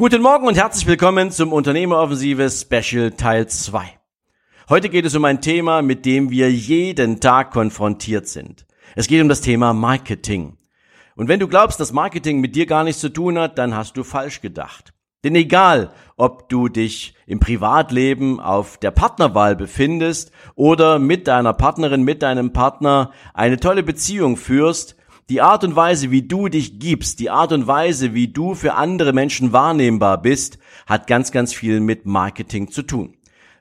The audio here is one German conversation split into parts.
Guten Morgen und herzlich willkommen zum Unternehmeroffensive Special Teil 2. Heute geht es um ein Thema, mit dem wir jeden Tag konfrontiert sind. Es geht um das Thema Marketing. Und wenn du glaubst, dass Marketing mit dir gar nichts zu tun hat, dann hast du falsch gedacht. Denn egal, ob du dich im Privatleben auf der Partnerwahl befindest oder mit deiner Partnerin, mit deinem Partner eine tolle Beziehung führst, die Art und Weise, wie du dich gibst, die Art und Weise, wie du für andere Menschen wahrnehmbar bist, hat ganz, ganz viel mit Marketing zu tun.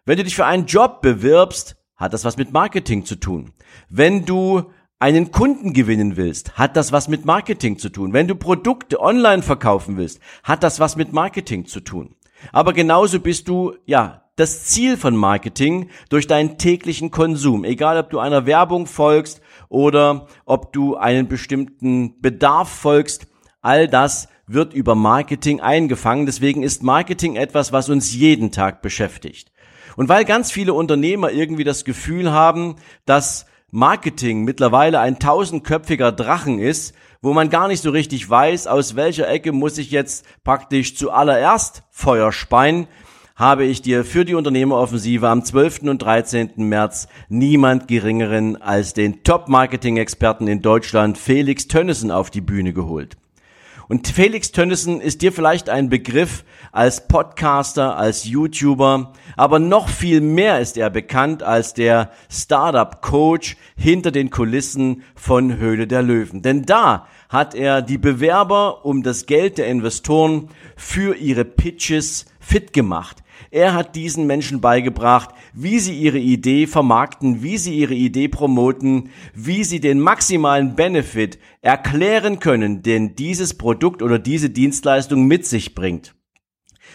Wenn du dich für einen Job bewirbst, hat das was mit Marketing zu tun. Wenn du einen Kunden gewinnen willst, hat das was mit Marketing zu tun. Wenn du Produkte online verkaufen willst, hat das was mit Marketing zu tun. Aber genauso bist du, ja, das Ziel von Marketing durch deinen täglichen Konsum. Egal, ob du einer Werbung folgst oder ob du einen bestimmten Bedarf folgst, all das wird über Marketing eingefangen. Deswegen ist Marketing etwas, was uns jeden Tag beschäftigt. Und weil ganz viele Unternehmer irgendwie das Gefühl haben, dass Marketing mittlerweile ein tausendköpfiger Drachen ist, wo man gar nicht so richtig weiß, aus welcher Ecke muss ich jetzt praktisch zuallererst Feuer speien, habe ich dir für die Unternehmeroffensive am 12. und 13. März niemand geringeren als den Top-Marketing-Experten in Deutschland, Felix Tönnissen, auf die Bühne geholt. Und Felix Tönnissen ist dir vielleicht ein Begriff als Podcaster, als YouTuber, aber noch viel mehr ist er bekannt als der Startup-Coach hinter den Kulissen von Höhle der Löwen. Denn da hat er die Bewerber um das Geld der Investoren für ihre Pitches fit gemacht. Er hat diesen Menschen beigebracht, wie sie ihre Idee vermarkten, wie sie ihre Idee promoten, wie sie den maximalen Benefit erklären können, den dieses Produkt oder diese Dienstleistung mit sich bringt.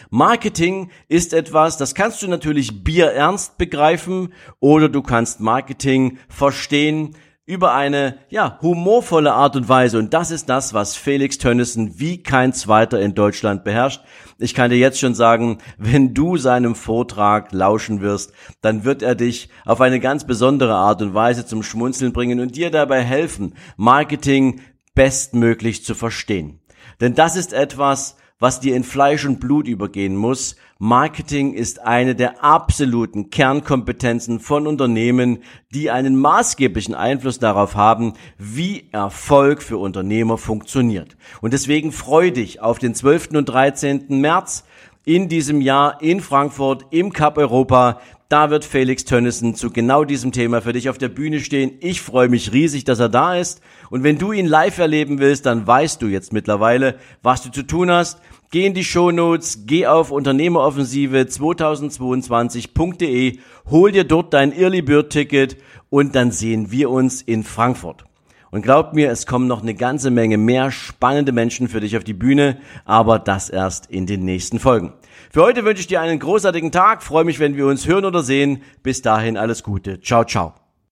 Marketing ist etwas, das kannst du natürlich bierernst begreifen oder du kannst Marketing verstehen über eine, ja, humorvolle Art und Weise. Und das ist das, was Felix Tönnissen wie kein zweiter in Deutschland beherrscht. Ich kann dir jetzt schon sagen, wenn du seinem Vortrag lauschen wirst, dann wird er dich auf eine ganz besondere Art und Weise zum Schmunzeln bringen und dir dabei helfen, Marketing bestmöglich zu verstehen. Denn das ist etwas, was dir in Fleisch und Blut übergehen muss. Marketing ist eine der absoluten Kernkompetenzen von Unternehmen, die einen maßgeblichen Einfluss darauf haben, wie Erfolg für Unternehmer funktioniert. Und deswegen freu dich auf den 12. und 13. März in diesem Jahr in Frankfurt im Cup Europa. Da wird Felix Tönnissen zu genau diesem Thema für dich auf der Bühne stehen. Ich freue mich riesig, dass er da ist. Und wenn du ihn live erleben willst, dann weißt du jetzt mittlerweile, was du zu tun hast. Geh in die Shownotes, geh auf Unternehmeroffensive 2022.de, hol dir dort dein Early Bird Ticket und dann sehen wir uns in Frankfurt. Und glaub mir, es kommen noch eine ganze Menge mehr spannende Menschen für dich auf die Bühne, aber das erst in den nächsten Folgen. Für heute wünsche ich dir einen großartigen Tag, freue mich, wenn wir uns hören oder sehen. Bis dahin alles Gute. Ciao, ciao.